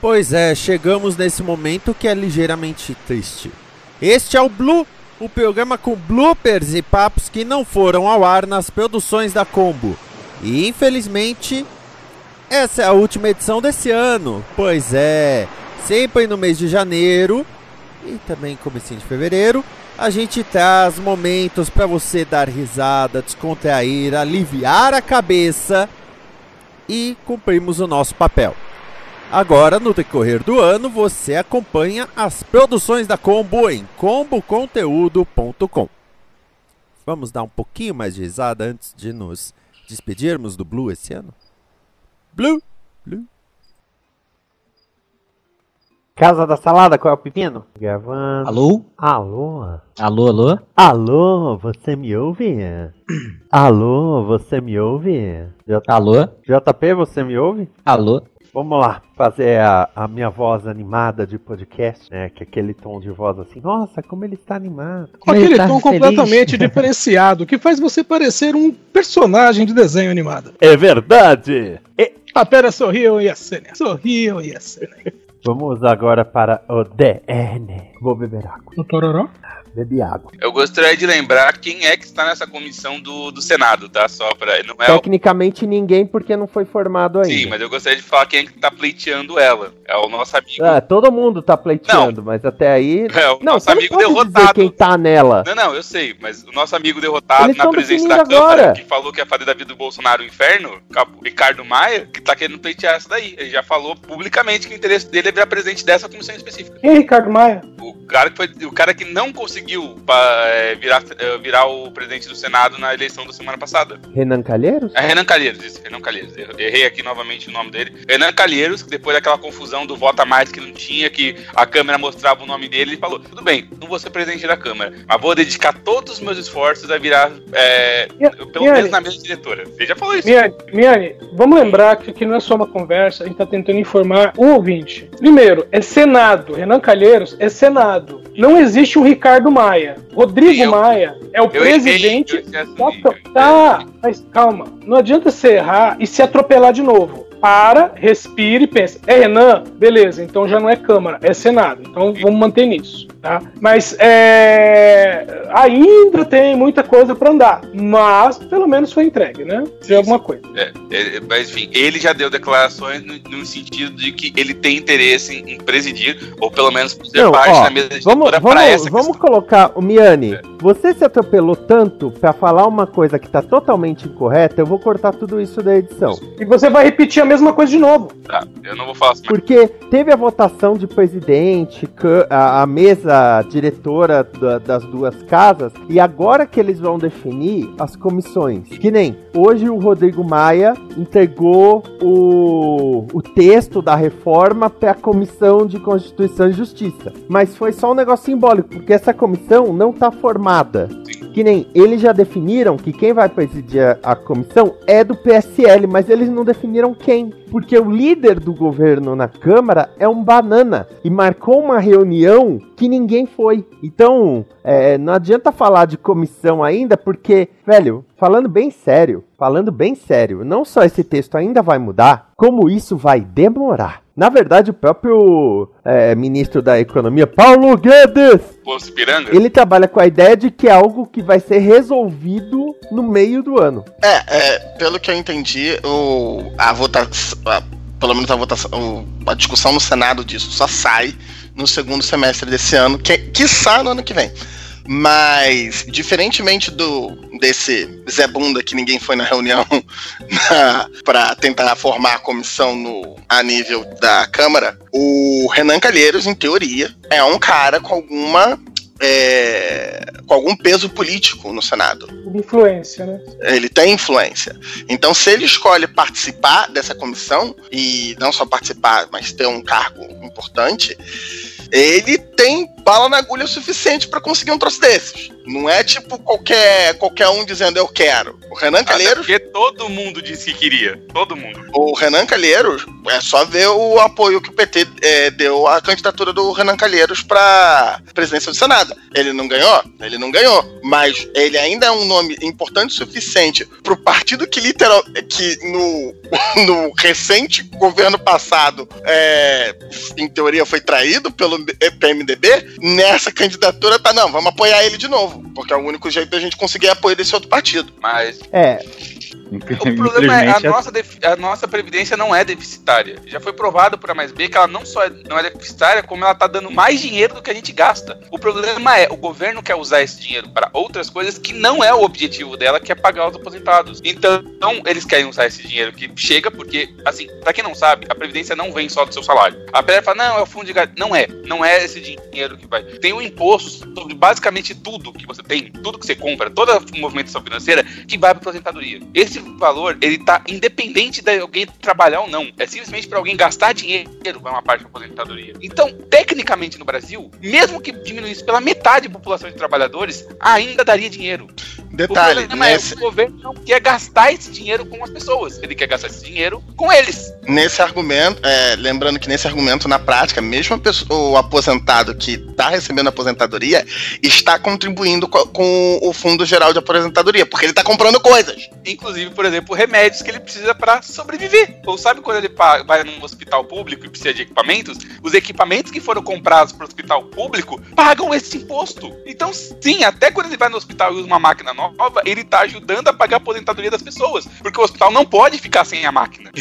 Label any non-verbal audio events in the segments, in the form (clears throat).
Pois é, chegamos nesse momento que é ligeiramente triste. Este é o Blue, o programa com bloopers e papos que não foram ao ar nas produções da Combo. E infelizmente, essa é a última edição desse ano. Pois é, sempre no mês de janeiro e também comecinho de fevereiro, a gente traz momentos para você dar risada, descontrair, aliviar a cabeça e cumprirmos o nosso papel. Agora, no decorrer do ano, você acompanha as produções da Combo em comboconteúdo.com. Vamos dar um pouquinho mais de risada antes de nos despedirmos do Blue esse ano? Blue, Blue. Casa da Salada, qual é o pepino? Gravando. Alô? Alô? Alô, alô? Alô, você me ouve? (clears throat) Alô, você me ouve? J... Alô? JP, você me ouve? Alô? Vamos lá, fazer a, a, minha voz animada de podcast, né? Que é aquele tom de voz assim, nossa, como ele está animado. Com aquele tá tom feliz. completamente (laughs) diferenciado, que faz você parecer um personagem de desenho animado. É verdade! E... A pera sorriu e a cena. Sorriu e a cena. Vamos agora para o DN. Vou beber água. O tororó? Água. Eu gostaria de lembrar quem é que está nessa comissão do, do Senado, tá? Só pra. Não é Tecnicamente o... ninguém, porque não foi formado ainda. Sim, mas eu gostaria de falar quem é que tá pleiteando ela. É o nosso amigo. Ah, todo mundo tá pleiteando, não. mas até aí. (laughs) É, o não, nosso amigo derrotado. quem tá nela. Não, não, eu sei, mas o nosso amigo derrotado Eles na presença da Câmara, agora. que falou que ia fazer da vida do Bolsonaro o inferno, o Ricardo Maia, que tá querendo pleitear essa daí. Ele já falou publicamente que o interesse dele é virar presidente dessa comissão específica. Quem é Ricardo Maia? O cara que, foi, o cara que não conseguiu é, virar, é, virar o presidente do Senado na eleição da semana passada. Renan Calheiros? É Renan Calheiros, isso, Renan Calheiros. Errei aqui novamente o nome dele. Renan Calheiros, que depois daquela confusão do voto a mais que não tinha, que a Câmara mostrava o nome dele, ele falou: tudo bem, não vou ser presidente da Câmara, mas vou dedicar todos os meus esforços a virar, é, pelo menos na mesa diretora. Ele já falou isso. Miane, Miane, vamos lembrar que aqui não é só uma conversa, a gente está tentando informar o ouvinte. Primeiro, é Senado. Renan Calheiros é Senado. Não existe um Ricardo Maia. Rodrigo eu, Maia é o presidente. Errei, tá, tá, mas calma. Não adianta você errar e se atropelar de novo para, respire e pense. É Renan? Beleza, então já não é Câmara, é Senado. Então vamos manter nisso, tá? Mas é, ainda tem muita coisa para andar, mas pelo menos foi entregue, né? Tem alguma coisa. É, é, mas enfim, ele já deu declarações no, no sentido de que ele tem interesse em, presidir, ou pelo menos fazer não, parte ó, da mesa de vamos, vamos, essa Vamos questão. colocar, o Miane, é. você se atropelou tanto para falar uma coisa que tá totalmente incorreta, eu vou cortar tudo isso da edição. E você vai repetir a mesma coisa de novo. Tá, eu não vou falar assim. Porque teve a votação de presidente, a, a mesa diretora da, das duas casas, e agora que eles vão definir as comissões. Que nem hoje o Rodrigo Maia entregou o, o texto da reforma para a Comissão de Constituição e Justiça. Mas foi só um negócio simbólico, porque essa comissão não está formada. Que nem eles já definiram que quem vai presidir a, a comissão é do PSL, mas eles não definiram quem. Porque o líder do governo na Câmara é um banana e marcou uma reunião que ninguém foi. Então, é, não adianta falar de comissão ainda, porque, velho, falando bem sério, falando bem sério, não só esse texto ainda vai mudar, como isso vai demorar. Na verdade, o próprio é, ministro da Economia, Paulo Guedes, ele trabalha com a ideia de que é algo que vai ser resolvido no meio do ano. É, é pelo que eu entendi, o, a votação, pelo menos a votação, a discussão no Senado disso só sai no segundo semestre desse ano, que, que sai no ano que vem. Mas, diferentemente do desse Zé Bunda que ninguém foi na reunião (laughs) para tentar formar a comissão no, a nível da Câmara, o Renan Calheiros, em teoria, é um cara com alguma é, com algum peso político no Senado. Influência, né? Ele tem influência. Então, se ele escolhe participar dessa comissão, e não só participar, mas ter um cargo importante, ele tem bala na agulha suficiente para conseguir um troço desses. Não é tipo qualquer, qualquer um dizendo eu quero. O Renan Calheiros. Porque todo mundo disse que queria. Todo mundo. O Renan Calheiros, é só ver o apoio que o PT é, deu à candidatura do Renan Calheiros para presidência do Senado. Ele não ganhou? Ele não ganhou. Mas ele ainda é um nome importante o suficiente pro partido que literal. que no, (laughs) no recente governo passado, é, em teoria, foi traído pelo PMDB. Nessa candidatura tá, não, vamos apoiar ele de novo. Porque é o único jeito da gente conseguir apoio desse outro partido. Mas É, o problema é a nossa, a nossa previdência não é deficitária. Já foi provado por A mais B que ela não só é- não é deficitária, como ela tá dando mais dinheiro do que a gente gasta. O problema é, o governo quer usar esse dinheiro para outras coisas que não é o objetivo dela, que é pagar os aposentados. Então, eles querem usar esse dinheiro que chega, porque, assim, pra quem não sabe, a previdência não vem só do seu salário. A PL fala, não, é o fundo de gasto. Não é. Não é esse dinheiro que vai. Tem um imposto sobre basicamente tudo que você tem, tudo que você compra, toda a movimentação financeira que vai pra aposentadoria. Esse valor, ele tá independente de alguém trabalhar ou não. É simplesmente para alguém gastar dinheiro, vai uma parte da aposentadoria. Então, tecnicamente no Brasil, mesmo que diminuísse pela metade a população de trabalhadores, ainda daria dinheiro. Detalhe, o é nesse, o governo não quer gastar esse dinheiro com as pessoas. Ele quer gastar esse dinheiro com eles. nesse argumento, é, lembrando que nesse argumento, na prática, mesmo a pessoa- o aposentado que está recebendo aposentadoria está contribuindo co- com, o Fundo Geral de Aposentadoria, porque ele está comprando coisas. Inclusive, por exemplo, remédios que ele precisa para sobreviver. Ou sabe quando ele vai num hospital público e precisa de equipamentos? Os equipamentos que foram comprados para o hospital público pagam esse imposto. Então, sim, até quando ele vai no hospital e usa uma máquina nova, ele tá ajudando a pagar a aposentadoria das pessoas. Porque o hospital não pode ficar sem a máquina. (laughs)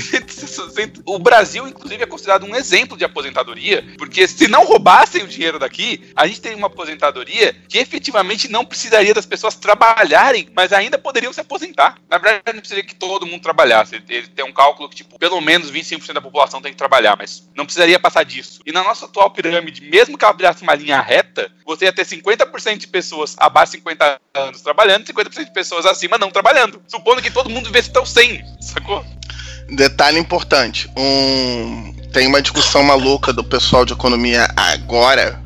O Brasil, inclusive, é considerado um exemplo de aposentadoria, porque se não roubassem o dinheiro daqui, a gente teria uma aposentadoria que efetivamente não precisaria das pessoas trabalharem, mas ainda poderiam se aposentar. Na verdade, não precisaria que todo mundo trabalhasse. Ele- tem um cálculo que, tipo, pelo menos 25% da população tem que trabalhar, mas não precisaria passar disso. E na nossa atual pirâmide, mesmo que ela virasse uma linha reta, você ia ter 50% de pessoas abaixo de 50 anos trabalhando, 50% de pessoas acima não trabalhando. Supondo que todo mundo vivesse até os 100, sacou? Detalhe importante: um, tem uma discussão maluca do pessoal de economia agora,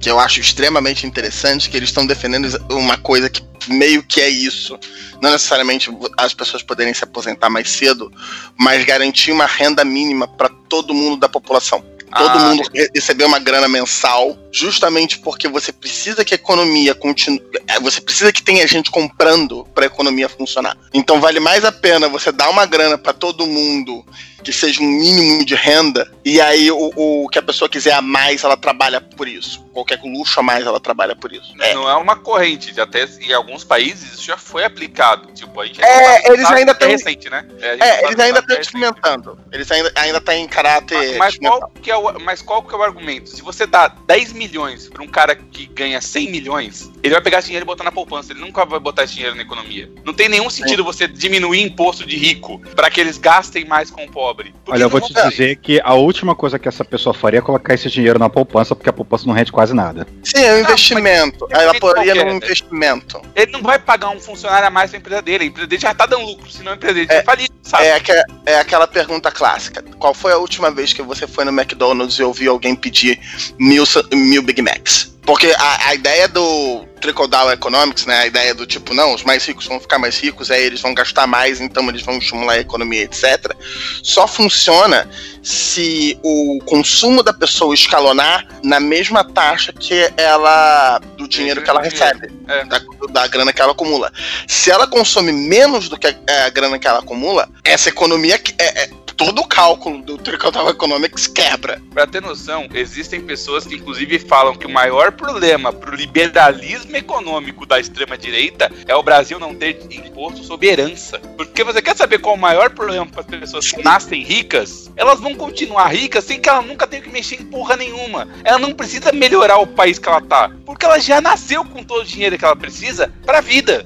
que eu acho extremamente interessante, que eles estão defendendo uma coisa que meio que é isso. Não necessariamente as pessoas poderem se aposentar mais cedo, mas garantir uma renda mínima para todo mundo da população. Todo Ah, mundo re- receber uma grana mensal, justamente porque você precisa que a economia continue. é, Você precisa que tenha gente comprando para a economia funcionar. Então vale mais a pena você dar uma grana para todo mundo que seja um mínimo de renda, e aí o, o que a pessoa quiser a mais, ela trabalha por isso. Qualquer luxo a mais, ela trabalha por isso. É, Não é uma corrente, já até em alguns países isso já foi aplicado. Tipo, a gente É, não eles sabe ainda que é recente, né? É, É, eles ainda é estão recente. experimentando. Eles ainda, ainda tá em caráter. Mas experimental. qual, que é o, mas qual que é o argumento? Se você dá 10 milhões para um cara que ganha 100 milhões, ele vai pegar esse dinheiro e botar na poupança. Ele nunca vai botar esse dinheiro na economia. Não tem nenhum sentido você diminuir imposto de rico para que eles gastem mais com o pobre. Porque Olha, eu vou te dizer que a última coisa que essa pessoa faria é colocar esse dinheiro na poupança, porque a poupança não rende quase nada. Sim, é um investimento. mas- Ela poderia qualquer, num né? investimento. Ele não vai pagar um funcionário a mais pra empresa dele. A empresa dele já tá dando lucro, senão a empresa dele É, já falir, sabe? É, aque- é aquela pergunta clássica. Qual foi a última vez que você foi no McDonald's e ouviu alguém pedir mil, mil Big Macs? Porque a, a ideia do trickle down economics, né? A ideia do tipo, não, os mais ricos vão ficar mais ricos, aí eles vão gastar mais, então eles vão estimular a economia, etc. Só funciona se o consumo da pessoa escalonar na mesma taxa que ela. do dinheiro que ela recebe. É. Da, da grana que ela acumula. Se ela consome menos do que a, a grana que ela acumula, essa economia. que- É, é- todo o cálculo do Trickle Down Economics quebra. Pra ter noção, existem pessoas que inclusive falam que o maior problema pro liberalismo econômico da extrema direita é o Brasil não ter imposto sobre herança. Porque você quer saber qual o maior problema para as pessoas que nascem ricas? Elas vão continuar ricas sem que ela nunca tenha que mexer em porra nenhuma. Ela não precisa melhorar o país que ela tá, porque ela já nasceu com todo o dinheiro que ela precisa pra vida.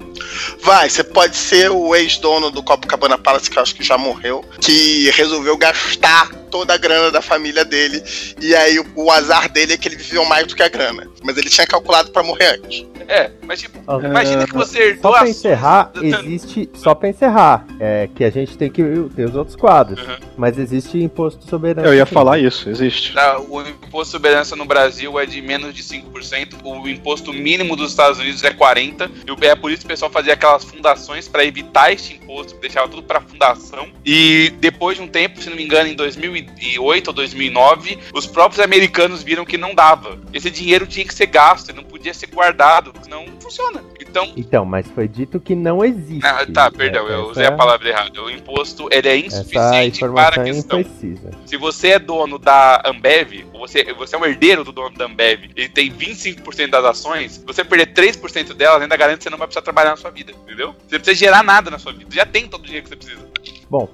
Vai, você pode ser o ex-dono do Copacabana Palace, que eu acho que já morreu, que resolveu gastar toda a grana da família dele. E aí o, o azar dele é que ele viveu mais do que a grana. Mas ele tinha calculado pra morrer antes. É, mas tipo, Ah, imagina que você herdou Só pra encerrar, do- existe. Só pra encerrar, é que a gente tem que ter os outros quadros. Uhum. Mas existe imposto soberano. Eu ia falar isso, existe. Tá, O imposto de soberança no Brasil é de menos de 5%, o imposto mínimo dos Estados Unidos é 40%, e o- é por isso que o pessoal fazia aquelas fundações para evitar este imposto, deixava tudo para fundação. E depois de um tempo, se não me engano, em 2008 ou 2009, os próprios americanos viram que não dava. Esse dinheiro tinha que ser gasto, não podia ser guardado, senão não funciona. Então, Então, mas foi dito que não existe. ah, tá, perdão, eu usei a palavra errada. O imposto ele é insuficiente para a é questão. imprecisa. Se você é dono da Ambev, ou você, você é um herdeiro do dono da Ambev e tem 25% das ações, você perder 3% delas, ainda garante que você não vai precisar trabalhar na sua vida, entendeu? Você não precisa gerar nada na sua vida. Você já tem todo o dinheiro que você precisa. Bom,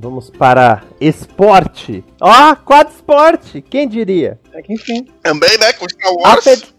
vamos para esporte. Ó, quadro esporte, quem diria? É que enfim. Também, né? Com Star Wars. Apet-.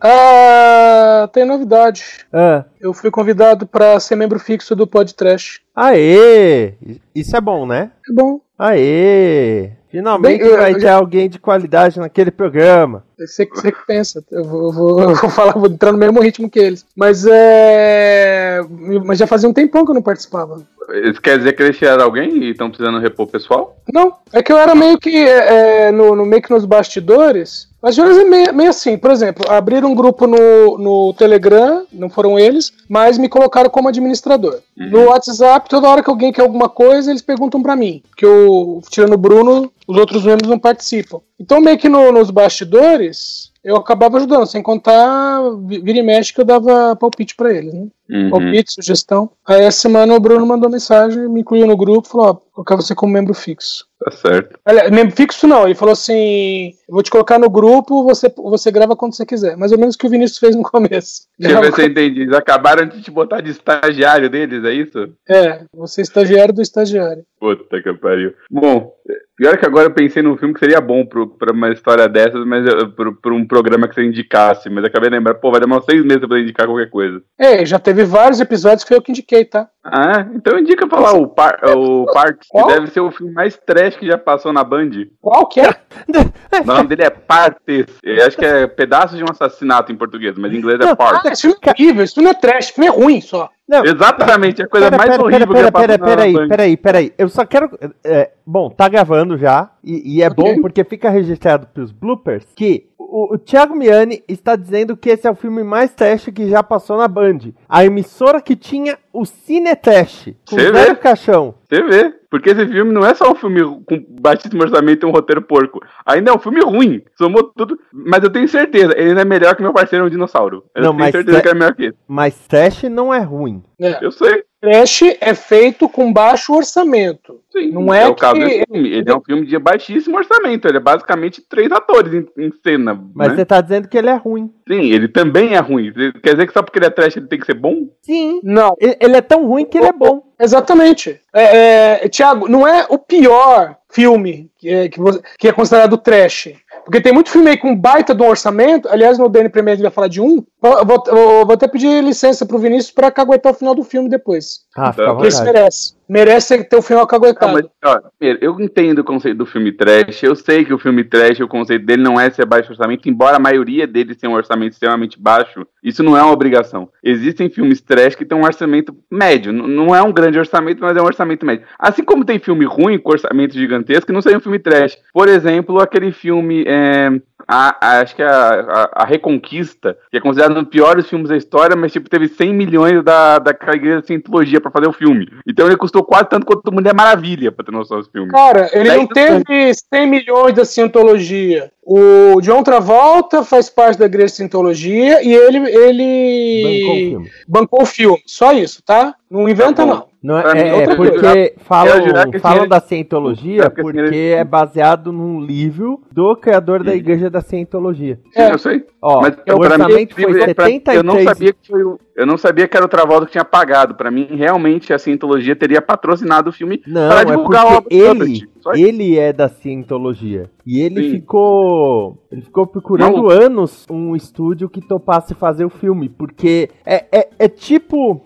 Ah, tem novidade. Ah, Eu fui convidado pra ser membro fixo do Pod Trash. aê! Isso é bom, né? É bom. Aê! Finalmente Bem, eu- vai eu ter alguém de qualidade naquele programa. Você, você que pensa. Eu vou, vou- (laughs) eu vou falar, vou entrar no mesmo ritmo que eles. Mas é. Mas já fazia um tempão que eu não participava. Isso quer dizer que eles tiraram alguém e estão precisando repor o pessoal? Não, é que eu era meio que é, é, no, no- meio que nos bastidores. Mas é meio, meio assim, por exemplo, abriram um grupo no, no Telegram, não foram eles, mas me colocaram como administrador. No WhatsApp, toda hora que alguém quer alguma coisa, eles perguntam pra mim. Que eu, tirando o Bruno, os outros membros não participam. Então, meio que no- nos bastidores, eu acabava ajudando, sem contar vi- vira e mexe que eu dava palpite pra eles, né? Uhum. palpite, sugestão. Aí essa semana o Bruno mandou mensagem, me incluiu no grupo, falou, ó, colocar você como membro fixo. Tá certo. Membro fixo não, ele falou assim, vou te colocar no grupo, você, você grava quando você quiser. Mais ou menos o que o Vinícius fez no começo. Deixa eu ver se eu entendi. Eles acabaram de te botar de estagiário deles, é isso? É, você é estagiário do estagiário. Puta que pariu. Bom, pior que agora eu pensei num filme que seria bom pro, pra uma história dessas, mas pro, pro um programa que você indicasse. Mas acabei de lembrar, pô, vai demorar seis meses pra poder indicar qualquer coisa. É, já teve vários episódios que foi eu que indiquei, tá? Ah, então indica pra lá o, par, o Parks, que Qual? deve ser o filme mais trash que já passou na Band. Qual que é? (laughs) O nome dele é Partes. Eu acho que é Pedaços de um Assassinato em português, mas em inglês é Não, Parts. Ah, esse filme é horrível, esse filme é trash, esse filme é ruim só. Não, Exatamente, é a coisa pera, mais pera, horrível pera, que já pera, passou pera, na peraí, Band. peraí, peraí. Eu só quero. é, bom, tá gravando já. E, e é Ok. bom porque fica registrado pros bloopers que o, o Thiago Miani está dizendo que esse é o filme mais trash que já passou na Band. A emissora que tinha o Cine Trash. Com vê? caixão. Você vê. Porque esse filme não é só um filme com baixíssimo orçamento e um roteiro porco. Ainda é um filme ruim. Somou tudo. Mas eu tenho certeza, ele não é melhor que meu parceiro, um dinossauro. Eu Não, tenho mas certeza que é melhor que esse. Mas trash não é ruim. É. Eu sei. Trash é feito com baixo orçamento. Sim. Não é o caso que- desse filme. Ele é um filme de baixíssimo orçamento. Ele é basicamente três atores em, em cena. Mas né? você tá dizendo que ele é ruim. Sim, ele também é ruim. Quer dizer que só porque ele é trash ele tem que ser bom? Sim. Não, Ele ele é tão ruim que ele é bom. Exatamente. É, é, Tiago, não é o pior filme que é, que você- que é considerado trash. Porque tem muito filme aí com baita do orçamento. Aliás, no DN Premier a gente vai falar de um. Vou, vou- vou- até pedir licença pro Vinícius pra caguetar o final do filme depois. Ah, fica Porque isso vontade. merece. Merece ter o final Não, caguetado. mas, ó, eu entendo o conceito do filme trash. Eu sei que o filme trash, o conceito dele não é ser baixo orçamento, embora a maioria deles tenha um orçamento extremamente baixo. Isso não é uma obrigação. Existem filmes trash que têm um orçamento médio. Não é um grande orçamento, mas é um orçamento médio. Assim como tem filme ruim com orçamento gigantesco que não seria um filme trash. Por exemplo, aquele filme. é, a- a- acho que é a, a- a Reconquista, que é considerado um dos piores filmes da história, mas tipo, teve 100 milhões da, daquela igreja de Cientologia pra fazer o filme. Então ele custou quase tanto quanto Mulher Maravilha, pra ter noção desse filme. Cara, ele Daí não teve 100 milhões da Scientologia. O John Travolta faz parte da igreja de Scientologia e ele, ele Bancou o filme. bancou o filme. Só isso, tá? Não inventa, Tá não. Não é, é- é porque coisa, falam, esse falam da Cientologia É porque porque é baseado num livro do criador da igreja da Cientologia. Sim, É. eu sei. Ó, Mas o pra mim, orçamento foi pra- 73... eu não sabia que foi o, eu não sabia que era o Travolta que tinha pagado. Pra mim, realmente, a Cientologia teria patrocinado o filme Não, para é divulgar a porque obra ele, ele é da Cientologia. E ele Sim. ficou. Ele ficou procurando Maluco. anos um estúdio que topasse fazer o filme. Porque é, é, é tipo.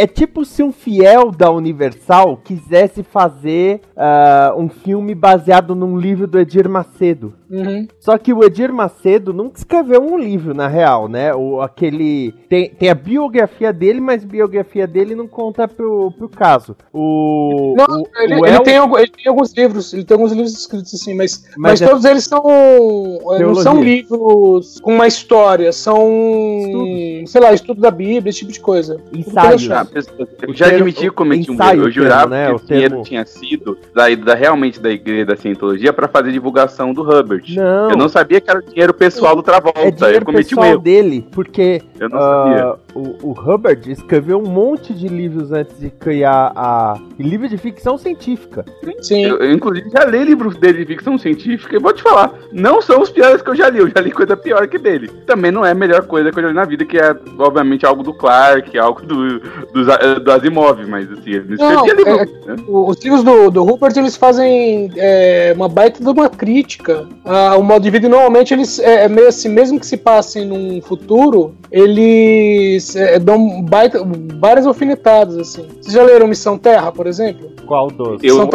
É tipo se um fiel da Universal quisesse fazer ah, um filme baseado num livro do Edir Macedo. Uhum. Só que o Edir Macedo nunca escreveu um livro, na real, né? O, aquele. Tem, tem a biografia dele, mas a biografia dele não conta pro, pro caso. O. Não, o, ele, o ele El- tem, algu- ele tem alguns livros, ele tem alguns livros escritos assim, mas, mas, Mas é- todos eles são. Não Teologia. são livros com uma história, são. Estudos. sei lá, estudo da Bíblia, esse tipo de coisa. Ensaios. Tudo Ah, Eu já admiti que cometi um erro. Eu jurava né? que O dinheiro termo- tinha sido saído da, realmente da igreja da Cientologia para fazer divulgação do Hubbard. Não. Eu não sabia que era o dinheiro pessoal do Travolta. É eu dinheiro cometi um pessoal erro. dele, porque Eu não ah, sabia. o, o Hubbard escreveu um monte de livros antes de criar a. livro de ficção científica. Sim. Eu, eu, inclusive, já li livros dele de ficção científica e vou te falar, não são os piores que eu já li, eu já li coisa pior que dele. Também não é a melhor coisa que eu já li na vida, que é, obviamente, algo do Clark, algo do, do, do Asimov, mas assim, ele não escrevia é- livro. né? Os livros do, do Rupert eles fazem é, uma baita de uma crítica ao modo de vida normalmente eles é, é meio assim, mesmo que se passem num futuro, eles é, dão baita, várias alfinetadas assim. Vocês já leram Missão Terra, por exemplo? Qual dos? Eu- São,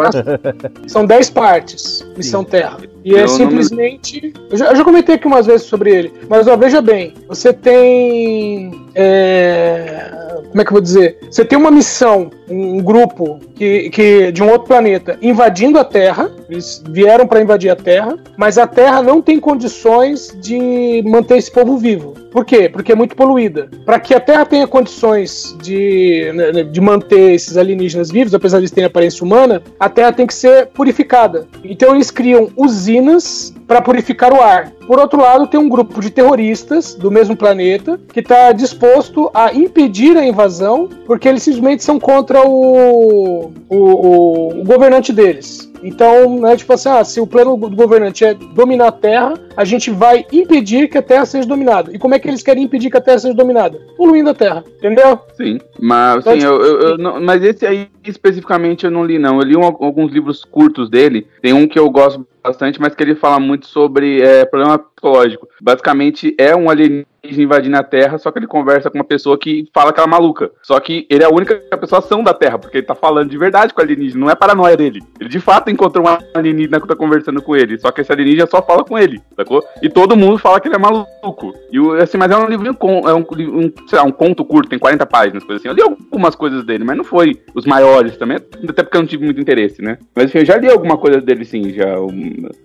são 10 partes, Missão Terra. E Eu é não simplesmente. Eu já, eu já comentei aqui umas vezes sobre ele, mas ó, veja bem: você tem. é, Como é que eu vou dizer? Você tem uma missão, um grupo que, que de um outro planeta invadindo a Terra. Eles vieram para invadir a Terra, mas a Terra não tem condições de manter esse povo vivo. Por quê? Porque é muito poluída. Para que a Terra tenha condições de, né, de manter esses alienígenas vivos, apesar de eles terem aparência humana, a Terra tem que ser purificada. Então eles criam usinas para purificar o ar. Por outro lado, tem um grupo de terroristas do mesmo planeta que está disposto a impedir a invasão, porque eles simplesmente são contra o, o, o- o governante deles. Então, né, tipo assim, ah, se o plano do governante é dominar a Terra, a gente vai impedir que a Terra seja dominada. E como é que eles querem impedir que a Terra seja dominada? Poluindo a Terra, entendeu? Sim, mas Então, assim, eu, eu- eu não- mas esse aí especificamente eu não li não. Eu li um- alguns livros curtos dele. Tem um que eu gosto bastante, mas que ele fala muito sobre é, problema psicológico. Basicamente é um alienígena invadindo a Terra, só que ele conversa com uma pessoa que fala que ela é maluca. Só que ele é a única pessoa ação da Terra, porque ele tá falando de verdade com o alienígena, não é paranoia dele. Ele de fato encontrou um alienígena que tá conversando com ele, só que esse alienígena só fala com ele, sacou? E todo mundo fala que ele é maluco. E assim, mas é um livro é um, um, sei lá, um conto curto, tem 40 páginas, coisa assim. Eu li algumas coisas dele, mas não foi os maiores também, até porque eu não tive muito interesse, né? Mas enfim, eu já li alguma coisa dele sim, já.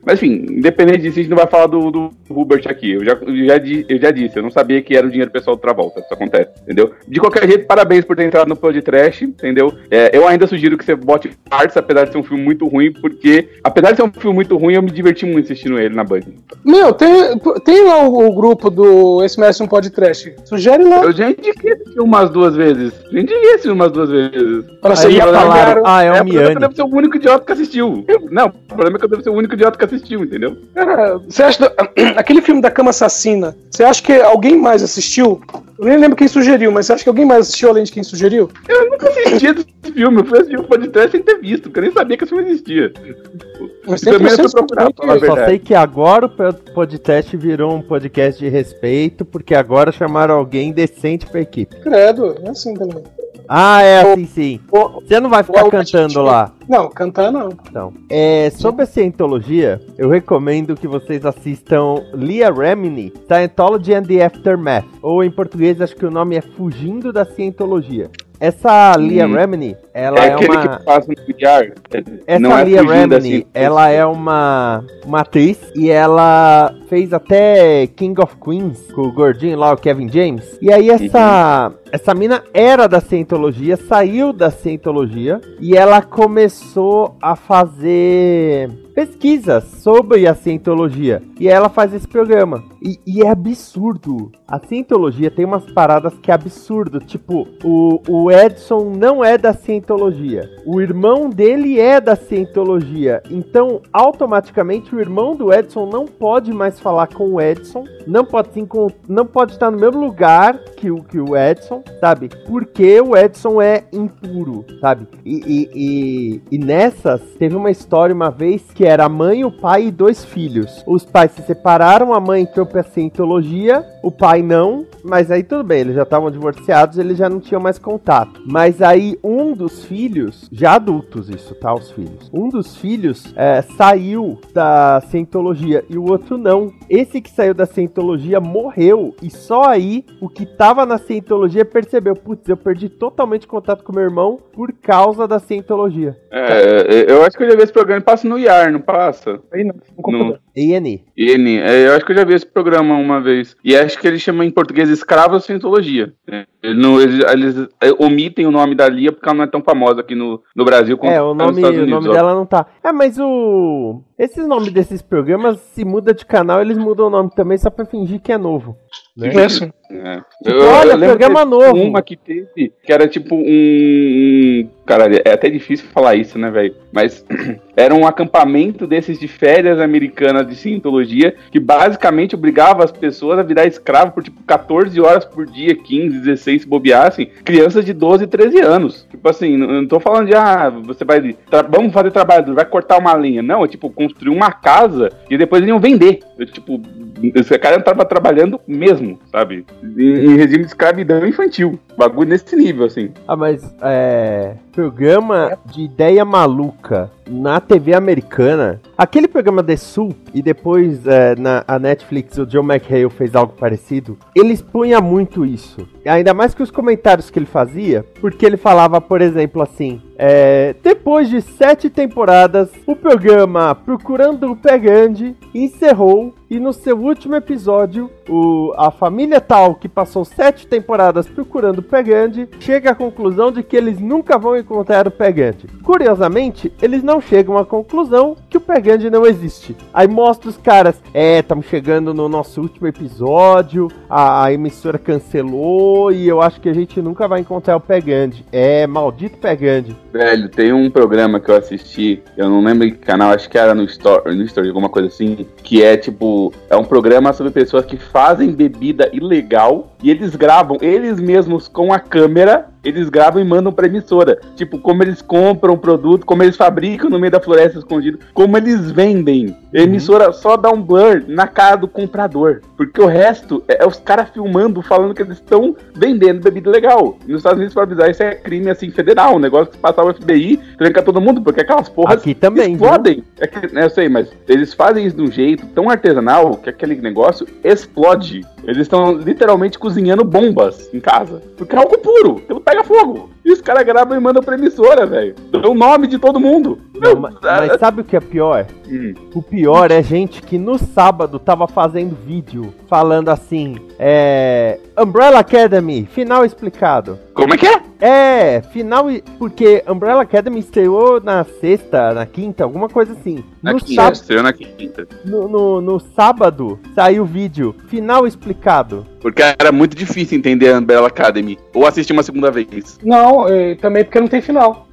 Mas enfim, independente disso, a gente não vai falar do, do Hubert aqui. Eu já, eu, já, eu já disse, eu não sabia que era o dinheiro pessoal do Travolta, isso acontece, entendeu? De qualquer jeito, parabéns por ter entrado no Pod Trash, entendeu? É, eu ainda sugiro que você bote partes, apesar de ser um filme muito ruim, porque, apesar de ser um filme muito ruim, eu me diverti muito assistindo ele na Band. Meu, tem, tem lá o, o grupo do Esse Mestre um Podcast. Sugere lá. Eu já indiquei esse filme umas duas vezes. Já indiquei esse umas duas vezes. Para Aí ser falaram. ah, é É, o o problema é que eu Miane. devo ser o único idiota que assistiu. Não, o problema é que eu devo ser o único idiota que assistiu, entendeu? Cara, você acha. (clears throat) Aquele filme da Cama Assassina, você acha que alguém mais assistiu? Eu nem lembro quem sugeriu, mas você acha que alguém mais assistiu além de quem sugeriu? Eu nunca assisti esse filme, eu fui assistir o podcast sem ter visto, porque eu nem sabia que esse filme existia. Mas E também eu fui pessoas procurar, falar Eu só sei que agora o po- podcast virou um podcast de respeito, porque agora chamaram alguém decente pra equipe. Credo, é assim também. Ah, é assim sim. O- Você não vai ficar o- cantando lá. Não, cantar não. Então, é, sobre a Scientologia, eu recomendo que vocês assistam Leah Remini, Scientology and the Aftermath. Ou em português, acho que o nome é Fugindo da Scientologia. Essa Leah Hum. Remini, ela é é, aquele uma... que passa no VR. Essa não é Leah fugindo Remini, assim. ela é uma, uma atriz e ela fez até King of Queens com o gordinho lá, o Kevin James. E aí essa, essa mina era da Scientologia, saiu da Scientologia e ela começou a fazer pesquisas sobre a Scientologia. E ela faz esse programa. E, e é absurdo. A Scientologia tem umas paradas que é absurdo. Tipo, o, o Edson não é da Scientologia. O irmão dele é da Scientologia. Então, automaticamente, o irmão do Edson não pode mais falar com o Edson. Não pode, não pode estar no mesmo lugar que o, que o Edson. Sabe? Porque o Edson é impuro, sabe? E, e, e, e nessas, teve uma história uma vez que era a mãe, o pai e dois filhos. Os pais se separaram, a mãe entrou pra cientologia, o pai não, mas aí tudo bem, eles já estavam divorciados, eles já não tinham mais contato. Mas aí um dos filhos, já adultos isso, tá? Os filhos. Um dos filhos é, saiu da cientologia e o outro não. Esse que saiu da cientologia morreu e só aí o que tava na cientologia percebeu, putz, eu perdi totalmente contato com meu irmão por causa da cientologia. É, eu acho que eu já vi esse programa, passa no IAR, não passa? Aí não, no computador. ENI. IN, é, eu acho que eu já vi esse programa uma vez. E acho que ele chama em português Escravo da Cientologia. É, ele não- eles, eles, é, omitem o nome da Lia porque ela não é tão famosa aqui no, no Brasil quanto É, o nos nome, Estados o Unidos. nome ó. dela não tá. É, mas o. Esses nomes desses programas, se muda de canal, eles mudam o nome também só pra fingir que é novo. Né? É. Tipo, olha, lembro programa novo. Uma que teve, que era tipo um. um- Cara, é até difícil falar isso, né, velho? Mas (clears throat) era um acampamento desses de férias americanas de cientologia que basicamente obrigava as pessoas a virar escravo por tipo 14 horas por dia, 15, 16 se bobeassem, crianças de 12, 13 anos. Tipo assim, não, não tô falando de, ah, você vai. vamos fazer trabalho, vai cortar uma linha. Não, é tipo construir uma casa e depois eles iam vender. Eu, tipo, esse cara tava trabalhando mesmo, sabe? Em, em regime de escravidão infantil. Bagulho nesse nível, assim. Ah, mas é. Programa de ideia maluca na TV americana. Aquele programa The Sul, e depois é, na a Netflix, o John McHale fez algo parecido. Ele expunha muito isso. Ainda mais que os comentários que ele fazia, porque ele falava, por exemplo, assim: é, depois de sete temporadas, o programa Procurando o Pé Grande encerrou. E no seu último episódio, o, a família tal, que passou sete temporadas procurando o Pé Grande, chega à conclusão de que eles nunca vão encontrar o Pé Grande. Curiosamente, eles não chegam à conclusão que o Pé Grande não existe. Aí mostra os caras, é, estamos chegando no nosso último episódio, a, a emissora cancelou e eu acho que a gente nunca vai encontrar o Pé Grande. É, maldito Pé Grande. Velho, tem um programa que eu assisti, eu não lembro em que canal, acho que era no Story, no Story, alguma coisa assim, que é tipo, é um programa sobre pessoas que fazem bebida ilegal e eles gravam eles mesmos com a câmera, eles gravam e mandam pra emissora. Tipo, como eles compram o produto, como eles fabricam no meio da floresta escondido, como eles vendem. A emissora só dá um blur na cara do comprador. Porque o resto é, é os caras filmando, falando que eles estão vendendo bebida legal. E nos Estados Unidos, pra avisar, isso é crime assim federal. Um negócio que se passar o FBI, tranca todo mundo, porque aquelas porras Aqui também, explodem. É que, né, eu sei, mas eles fazem isso de um jeito tão artesanal que aquele negócio explode. Eles estão literalmente cozinhando bombas em casa. Porque é algo puro, aquilo pega fogo. E os caras gravam e mandam pra emissora, velho. Dão o nome de todo mundo. Não, mas, (laughs) mas sabe o que é pior? Hum. O pior é gente que no sábado tava fazendo vídeo falando assim: é. Umbrella Academy, final explicado. Como é que é? É, final. e- Porque Umbrella Academy estreou na sexta, na quinta, alguma coisa assim. Na No, quinta, sábado, estreou na quinta. no, no- no sábado saiu o vídeo, final explicado. Porque era muito difícil entender a Umbrella Academy. Ou assistir uma segunda vez. Não, eh, também porque não tem final.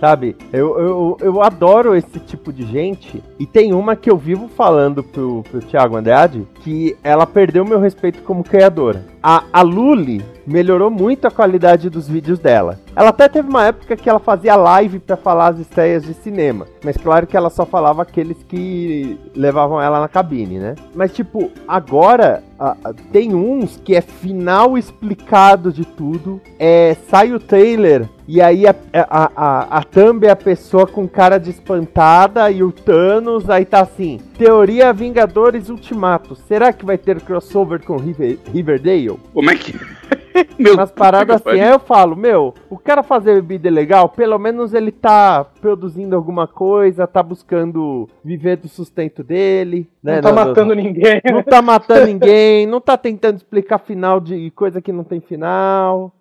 Sabe? Eu, eu, eu adoro esse tipo de gente. E tem uma que eu vivo falando pro, pro Thiago Andrade que ela perdeu meu respeito como criadora. A, a Luli melhorou muito a qualidade dos vídeos dela. Ela até teve uma época que ela fazia live pra falar as estreias de cinema. Mas claro que ela só falava aqueles que levavam ela na cabine, né? Mas tipo, agora a- a- tem uns que é final explicado de tudo. É, sai o trailer e aí a, a, a, a thumb é a pessoa com cara de espantada e o Thanos aí tá assim. Teoria Vingadores Ultimato. Será que vai ter crossover com River, Riverdale? Como é que. (laughs) Meu Umas paradas assim. Aí eu falo, meu, o cara fazer bebida legal, pelo menos ele tá produzindo alguma coisa, tá buscando viver do sustento dele. né? Não tá matando ninguém. (laughs) Não tá matando (laughs) ninguém, não tá tentando explicar final de coisa que não tem final.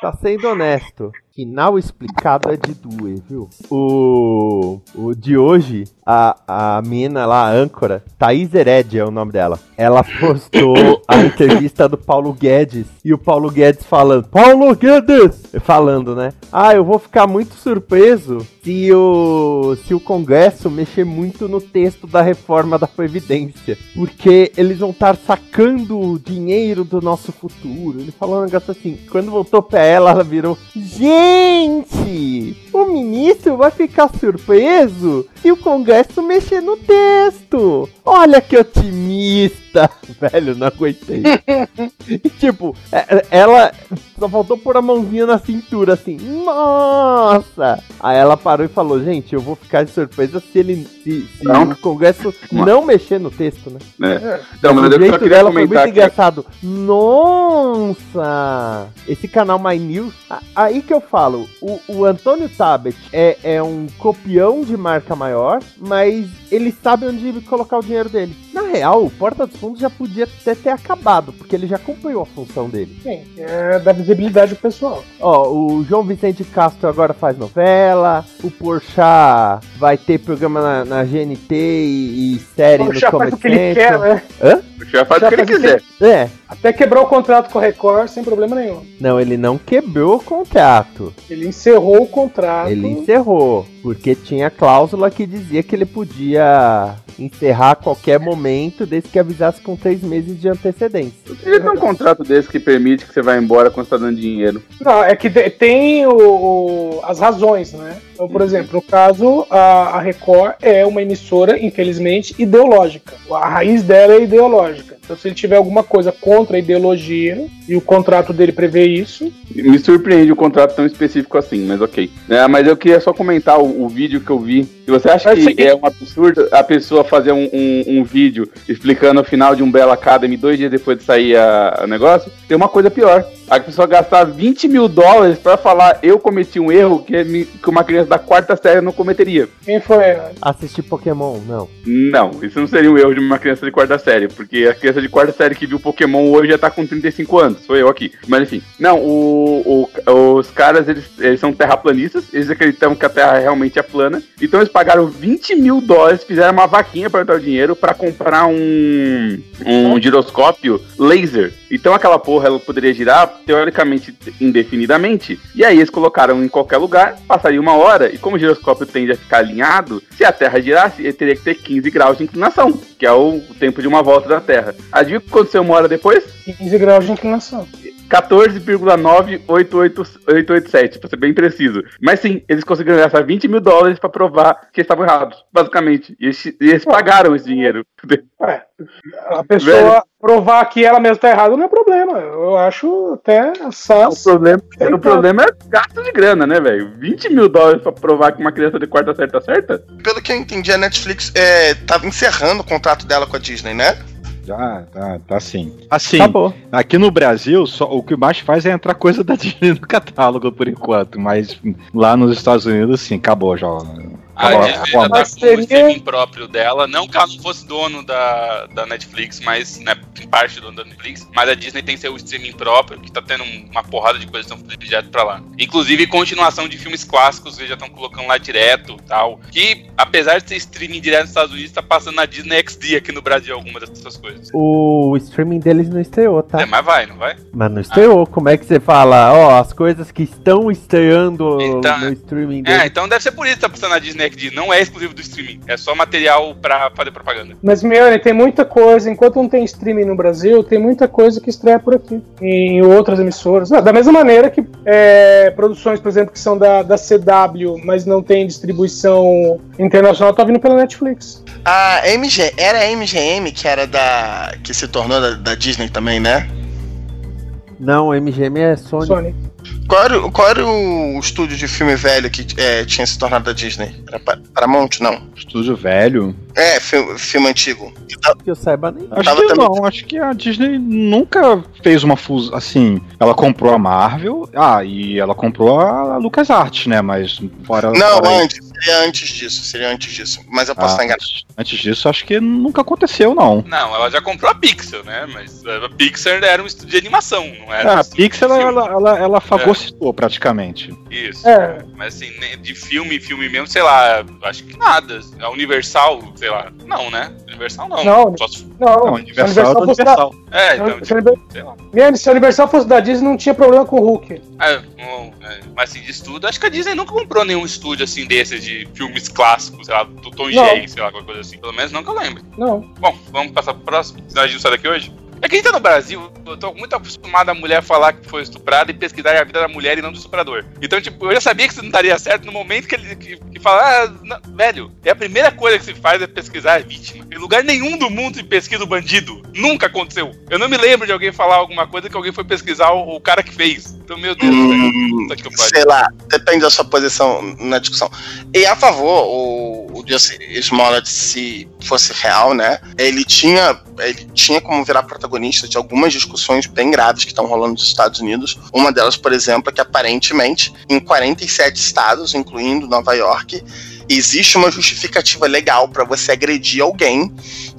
Tá sendo honesto. Final explicado é de doer, viu? O, o de hoje, a, a mina lá, a âncora, Thaís Heredia é o nome dela. Ela postou (coughs) a entrevista do Paulo Guedes. E o Paulo Guedes falando, Paulo Guedes! Falando, né? Ah, eu vou ficar muito surpreso se o, se o Congresso mexer muito no texto da reforma da Previdência. Porque eles vão estar sacando o dinheiro do nosso futuro. Ele falou um negócio assim. Quando voltou pra ela, ela virou: Gente! O ministro vai ficar surpreso se o Congresso mexer no texto. Olha que otimista! (laughs) Velho, não aguentei. (laughs) e tipo, é- ela só faltou pôr a mãozinha na cintura assim. Nossa! Aí ela parou e falou: Gente, eu vou ficar de surpresa se ele. Se, se Não. o Congresso não mexer no texto, né? É. Então, mas o eu só jeito queria dela foi comentar muito que engraçado. Nossa! Esse canal My News. Aí que eu falo, o, o Antônio Tabet é, é um copião de marca maior, mas ele sabe onde colocar o dinheiro dele. Na real, o Porta dos Fundos já podia até ter acabado, porque ele já cumpriu a função dele. Sim, é da visibilidade do pessoal. Ó, o João Vicente Castro agora faz novela, o Porchat vai ter programa na, na GNT e, e série O no já faz Comedy o que ele quer, né? Hã? faz o que ele faz o que quiser. É. Até quebrar o contrato com a Record sem problema nenhum. Não, ele não quebrou o contrato. Ele encerrou o contrato. Ele encerrou, porque tinha cláusula que dizia que ele podia encerrar a qualquer momento, desde que avisasse com três meses de antecedência. Devia ter um contrato desse que permite que você vá embora quando você tá dando dinheiro. Não, é que tem o, o- as razões, né? Então, por exemplo, no caso, a, a Record é uma emissora, infelizmente, ideológica. A raiz dela é ideológica. Então, se ele tiver alguma coisa contra a ideologia, e o contrato dele prevê isso, Me surpreende o contrato tão específico assim, mas ok. É, mas eu queria só comentar o, o vídeo que eu vi. Se você acha que é um absurdo a pessoa fazer um, um- um vídeo explicando o final de um Bela Academy dois dias depois de sair o negócio, tem uma coisa pior. A pessoa gastar 20 mil dólares pra falar eu cometi um erro que, me- que uma criança da quarta série não cometeria. quem foi? Assistir Pokémon, não. Não, isso não seria um erro de uma criança de quarta série, porque a criança de quarta série que viu Pokémon hoje já tá com 35 anos, sou eu aqui. Mas enfim, não, o, o- os caras, eles, eles são terraplanistas, eles acreditam que a Terra realmente é plana, então eles pagaram 20 mil dólares, fizeram uma vaquinha para entrar o dinheiro para comprar um, um giroscópio laser. Então aquela porra ela poderia girar, teoricamente, indefinidamente, e aí eles colocaram em qualquer lugar, passaria uma hora, e como o giroscópio tende a ficar alinhado, se a Terra girasse, ele teria que ter 15 graus de inclinação, que é o tempo de uma volta da Terra. Adivinha o que aconteceu uma hora depois? 15 graus de inclinação. 14,9887, pra ser bem preciso. Mas sim, eles conseguiram gastar 20 mil dólares pra provar que eles estavam errados, basicamente. E eles, e eles pagaram esse dinheiro. É, a pessoa Velho. provar que ela mesma tá errada não é problema. Eu acho até O sas. problema, Então- o problema é gasto de grana, né, velho? 20 mil dólares pra provar que uma criança de quarta série tá certa? Pelo que eu entendi, a Netflix é, tava encerrando o contrato dela com a Disney, né? Já, tá, tá sim. Assim, Acabou. aqui no Brasil, só, o que mais faz é entrar coisa da Disney no (laughs) catálogo por enquanto, mas lá nos Estados Unidos, sim, acabou já. A Disney já tá com o streaming próprio dela. Não que ela não fosse dono da, da Netflix, mas, né, em parte dono da Netflix. Mas a Disney tem seu streaming próprio, que tá tendo uma porrada de coisas que estão direto pra lá. Inclusive, continuação de filmes clássicos, eles já estão colocando lá direto tal. Que, apesar de ser streaming direto nos Estados Unidos, tá passando na Disney XD aqui no Brasil alguma dessas coisas. O streaming deles não estreou, tá? É, mas vai, não vai? Mas não estreou. Como é que você fala? Ó, as coisas que estão estreando Então, no streaming É, deles. então deve ser por isso que tá passando na Disney XD. Não é exclusivo do streaming, é só material pra fazer propaganda. Mas, Miane, tem muita coisa, enquanto não tem streaming no Brasil, tem muita coisa que estreia por aqui, em outras emissoras. Ah, da mesma maneira que é, produções, por exemplo, que são da, da CW, mas não tem distribuição internacional, tá vindo pela Netflix. A MG, era a MGM que era da. que se tornou da, da Disney também, né? Não, MGM é Sony. Sony. Qual era, o- qual era o estúdio de filme velho que é, tinha se tornado da Disney? Era Pa- Paramount, não? Estúdio velho. É, filme, filme antigo. Que eu saiba nem. Acho que também- não, acho que a Disney nunca fez uma fusão. Assim, ela comprou a Marvel, ah, e ela comprou a LucasArts, né? Mas fora. Não, fora antes. Seria antes disso. Seria antes disso. Mas eu posso Ah, estar enganado. Antes disso, acho que nunca aconteceu, não. Não, ela já comprou a Pixar, né? Mas a Pixar era um estúdio de animação, não era um Ah, a Pixar, ela, ela, ela, ela É. citou praticamente. Isso. É, Mas assim, né, de filme, filme mesmo, sei lá, acho que nada. A Universal, sei lá. Não, né? Universal não. Não. Só se- não, Não, se Universal é do fosse da, Universal. É, então, se a Univer- sei lá. Se a Universal fosse da Disney, não tinha problema com o Hulk. É, não, é, mas assim, de estudo, acho que a Disney nunca comprou nenhum estúdio assim desses de filmes clássicos, sei lá, do Tom Não. Jerry, sei lá, qualquer coisa assim. Pelo menos não que eu lembro. Não. Bom, vamos passar pro próximo, senão a gente não sai daqui hoje. É que a gente tá no Brasil, eu tô muito acostumado a mulher falar que foi estuprada e pesquisar a vida da mulher e não do estuprador. Então, tipo, eu já sabia que isso não daria certo no momento que ele que, que fala, ah, não, velho, é a primeira coisa que se faz é pesquisar a vítima. Em lugar nenhum do mundo se pesquisa o bandido. Nunca aconteceu. Eu não me lembro de alguém falar alguma coisa que alguém foi pesquisar o, o cara que fez. Então, meu Deus, Hum, velho. Sei lá, depende da sua posição na discussão. E a favor, o, Justin Smollett, se fosse real, né? Ele tinha, ele tinha como virar protagonista de algumas discussões bem graves que estão rolando nos Estados Unidos. Uma delas, por exemplo, é que aparentemente em 47 estados, incluindo Nova York, existe uma justificativa legal para você agredir alguém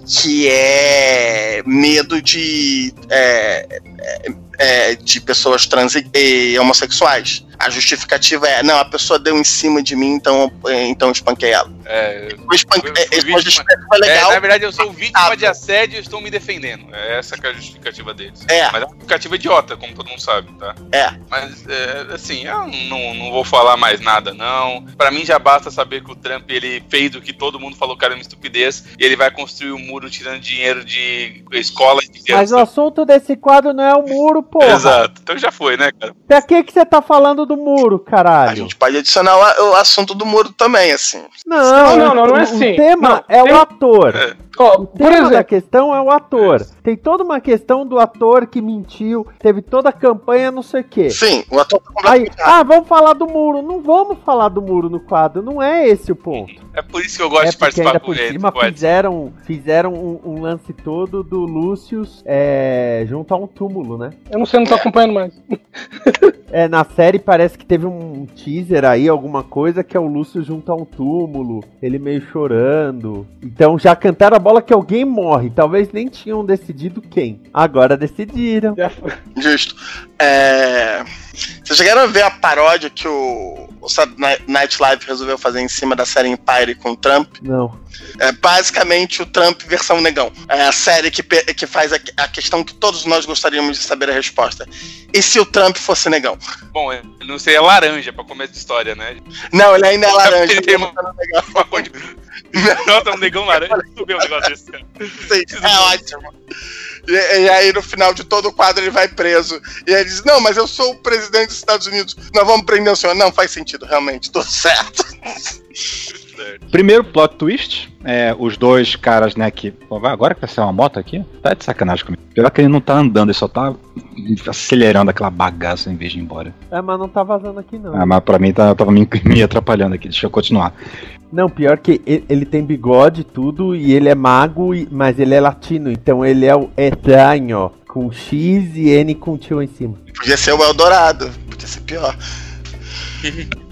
que é medo de é, é, é, de pessoas trans e, homossexuais. A justificativa é, não, a pessoa deu em cima de mim, então, então espanquei ela. É, espan- Fui- é, vítima. justificativa é, legal. na verdade, eu sou vítima de assédio e estou me defendendo. É essa que é a justificativa deles. É. Mas é uma justificativa idiota, como todo mundo sabe, tá? É. Mas, é, assim, eu não, não vou falar mais nada, não. Pra mim já basta saber que o Trump, ele fez o que todo mundo falou que era uma estupidez e ele vai construir um muro tirando dinheiro de escola e de Mas o assunto desse quadro não é o muro, porra. Exato. Então já foi, né, cara? Pra que que você tá falando do muro, A caralho? gente pode adicionar o, o assunto do muro também, assim. Não, Não, não, não é o- assim. O tema Não, é tem- o ator. É. Ó, O por tema da exemplo, questão é o ator. Tem toda uma questão do ator que mentiu, teve toda a campanha, não sei o quê. Sim, o ator tá Aí, ah, vamos falar do muro. Não vamos falar do muro no quadro, não é esse o ponto. É por isso que eu gosto é de participar por ele. cima fizeram, fizeram um, um lance todo do Lúcius é, junto a um túmulo, né? eu não sei, não tô acompanhando mais. (laughs) É, na série parece que teve um teaser aí, alguma coisa, que é o Lúcio junto a um túmulo, ele meio chorando. Então já cantaram a bola que alguém morre. Talvez nem tinham decidido quem. Agora decidiram. Já foi. Justo. É... Vocês chegaram a ver a paródia que o, o Saturday Night Live resolveu fazer em cima da série Empire com o Trump? Não. É basicamente o Trump versão negão. É a série que, que faz a, a questão que todos nós gostaríamos de saber a resposta. E se o Trump fosse negão? Bom, eu não sei, é laranja pra começo de história, né? Não, ele ainda é laranja. Ele tem ele (laughs) uma- tá negão. Uma cor de- Nossa, um negão laranja. Bem um negócio desse, cara. Sim, é ótimo. E, e aí, no final de todo o quadro, ele vai preso. E ele diz: Não, mas eu sou o presidente dos Estados Unidos. Nós vamos prender o senhor. Não, faz sentido, realmente, tudo certo. (laughs) Certo. Primeiro plot twist, é, os dois caras, né, que. Agora que vai ser uma moto aqui, tá de sacanagem comigo. Pior que ele não tá andando, ele só tá acelerando aquela bagaça em vez de ir embora. É, mas não tá vazando aqui não. Ah, mas pra mim tá, tava me, me atrapalhando aqui, deixa eu continuar. Não, pior que ele, ele tem bigode e tudo, e ele é mago, e- mas ele é latino, então ele é o estranho, com X e N com tio em cima. Podia ser o Eldorado, podia ser pior. (laughs)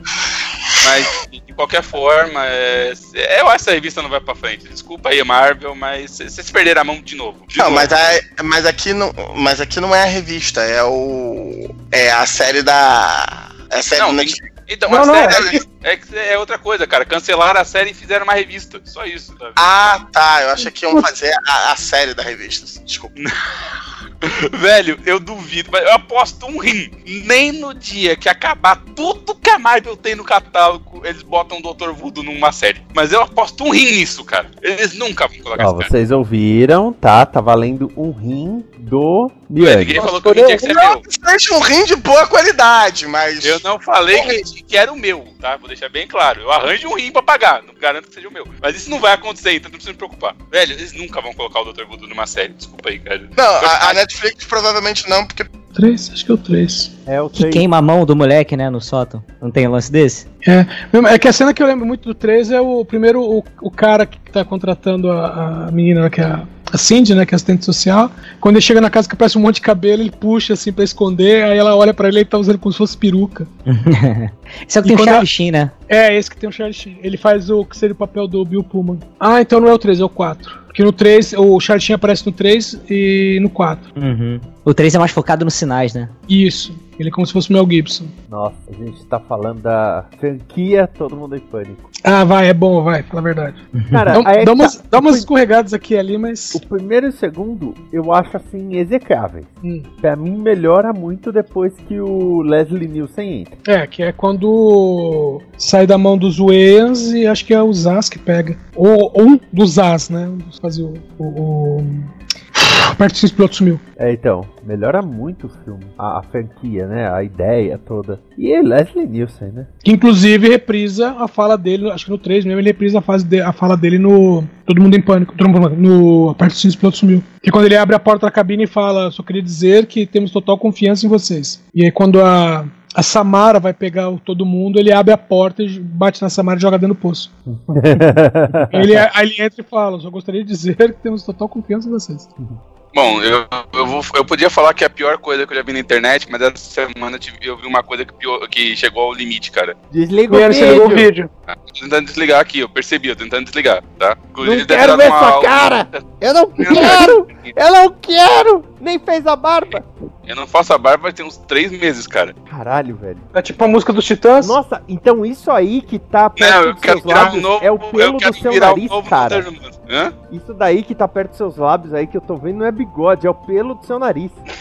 Mas, de qualquer forma, é... eu acho que essa revista não vai pra frente. Desculpa aí, Marvel, mas vocês perderam a mão de novo. De Não, novo. mas, a- mas, aqui não, mas aqui não é a revista, é o. É a série da. É a série Não, do tem- Netflix. Então, Não, a não, série é, que é outra coisa, cara. Cancelaram a série e fizeram uma revista. Só isso? Ah, tá. Eu achei que iam fazer a, a série da revista. Desculpa. (laughs) Velho, eu duvido, mas eu aposto um rim. Nem no dia que acabar tudo que a Marvel tem no catálogo, eles botam o Dr. Voodoo numa série. Mas eu aposto um rim nisso, cara. Eles nunca vão colocar Ó, esse cara. vocês ouviram, tá? Tá valendo um rim do Ninguém Miyagi. falou que o rim tinha que ser Não meu. um rim de boa qualidade, mas. Eu não falei que, que era o meu, tá? Vou deixar bem claro. Eu arranjo um rim pra pagar, não garanto que seja o meu. Mas isso não vai acontecer, então não precisa me preocupar. Velho, eles nunca vão colocar o Dr. Voodoo numa série. Desculpa aí, cara. Não, a, a Netflix provavelmente não, porque. Três, acho que é o três. É o Que três. queima a mão do moleque, né, no sótão. Não tem um lance desse? É que a cena que eu lembro muito do 3 é o primeiro o, o cara que tá contratando a, a menina, que é a, a Cindy, né, que é assistente social. Quando ele chega na casa que aparece um monte de cabelo, ele puxa assim pra esconder, aí ela olha pra ele e tá usando como se fosse peruca. (laughs) Isso é o que E tem o Charlie Sheen, né? É, esse que tem o Charlie Sheen. Ele faz o que seria o papel do Bill Pullman. Ah, então não é o 3, é o 4. Porque no 3, o Charlie Sheen aparece no 3 e no 4. Uhum. O 3 é mais focado nos sinais, né? Isso. Ele é como se fosse o Mel Gibson. Nossa, a gente tá falando da franquia Todo Mundo em Pânico. Ah, vai, é bom, vai, fala a verdade. Cara, Dá, é dá que umas, tá. dá umas escorregadas aqui e ali, mas. O primeiro e o segundo eu acho assim execráveis. Hum. Pra mim melhora muito depois que o Leslie Nielsen entra. É, que é quando sai da mão dos Wayans e acho que é o Zaz que pega. Ou um dos Zaz, né? Fazia o. o, o... Parte do piloto sumiu. É, então, melhora muito o filme. A, a franquia, né? A ideia toda. E é Leslie Nielsen, né? Que inclusive reprisa a fala dele, acho que no 3 mesmo, ele reprisa a, fase de- a fala dele no Todo Mundo em Pânico, Todo Mundo no A parte do piloto sumiu. Que quando ele abre a porta da cabine e fala, só queria dizer que temos total confiança em vocês. E aí quando a, a Samara vai pegar o todo mundo, ele abre a porta e bate na Samara e joga dentro do poço. (laughs) ele, aí ele entra e fala, só gostaria de dizer que temos total confiança em vocês. Bom, eu, eu, vou, eu podia falar que é a pior coisa que eu já vi na internet, mas essa semana eu, tive- eu vi uma coisa que, pior- que chegou ao limite, cara. Primeiro o ligou o vídeo. vídeo. Tô tentando desligar aqui, eu percebi, eu tô tentando desligar, tá? Inclusive, Não quero ver sua aula- cara! (laughs) Eu não quero! Eu não quero! Nem fez a barba! Eu não faço a barba, vai ter uns três meses, cara. Caralho, velho. É tipo a música dos Titãs. Nossa, então isso aí que tá perto Não, eu dos quero seus lábios um novo. é o pelo do seu nariz, um cara. Isso daí que tá perto dos seus lábios aí que eu tô vendo não é bigode, é o pelo do seu nariz. (laughs)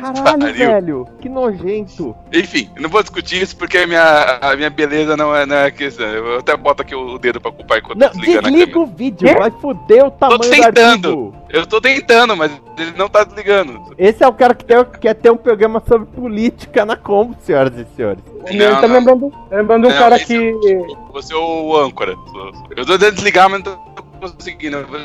Caralho, pariu. velho. Que nojento. Enfim, eu não vou discutir isso porque a minha, a minha beleza não é, não é questão. Eu até boto aqui o dedo pra culpar enquanto Não, desliga câmera. o vídeo, vai foder o tamanho tentando. Eu tô tentando, mas ele não tá desligando. Esse é o cara que tem- quer ter um programa sobre política na Combo, senhoras e senhores. Ele tá me lembrando, lembrando um Não, cara esse que. Você é o âncora. Eu tô tentando desligar, mas não tô conseguindo. Eu vou-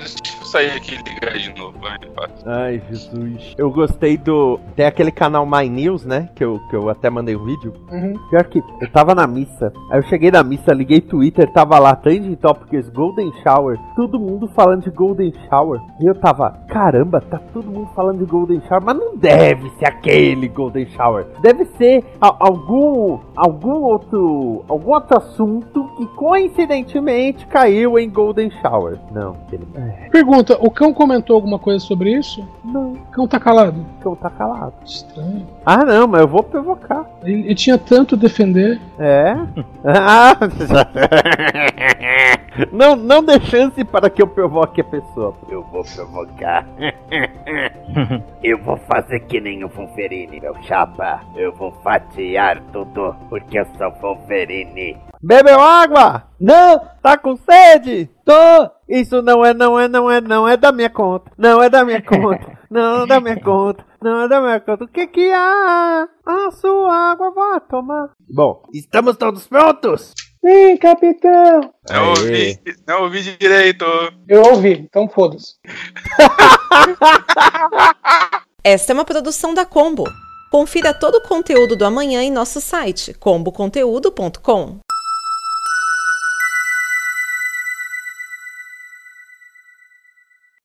sair aqui e ligar de novo. Vai, fácil. Ai, Jesus. Eu gostei do. Tem aquele canal My News, né? Que eu, que eu até mandei um vídeo. Uhum. Pior que eu tava na missa. Aí eu cheguei na missa, liguei Twitter, tava lá, Trending Topics, Golden Shower. Todo mundo falando de Golden Shower. E eu tava, caramba, tá todo mundo falando de Golden Shower. Mas não deve ser aquele Golden Shower. Deve ser a- algum. algum outro. algum outro assunto que coincidentemente caiu em Golden Shower. Não, ele. É, Pergunta: o cão comentou alguma coisa sobre isso? não, O cão tá calado. então tá calado. Estranho. Ah, não, mas eu vou provocar. Ele, ele tinha tanto a defender. É? Ah, (laughs) não, não dê chance para que eu provoque a pessoa. Eu vou provocar. (laughs) eu vou fazer que nem o Wolverine, meu chapa. Eu vou fatiar tudo, porque eu sou Wolverine. Bebeu água? Não! Tá com sede? Tô! Isso não é, não é, não é, não é da minha conta. Não é da minha (laughs) conta. Não é da minha conta. Não é da minha conta. O que que há? A sua água vai tomar. Bom, estamos todos prontos? Sim, capitão! Não ouvi, não ouvi direito. Eu ouvi, então foda-se. (laughs) Esta é uma produção da Combo. Confira todo o conteúdo do amanhã em nosso site comboconteúdo.com.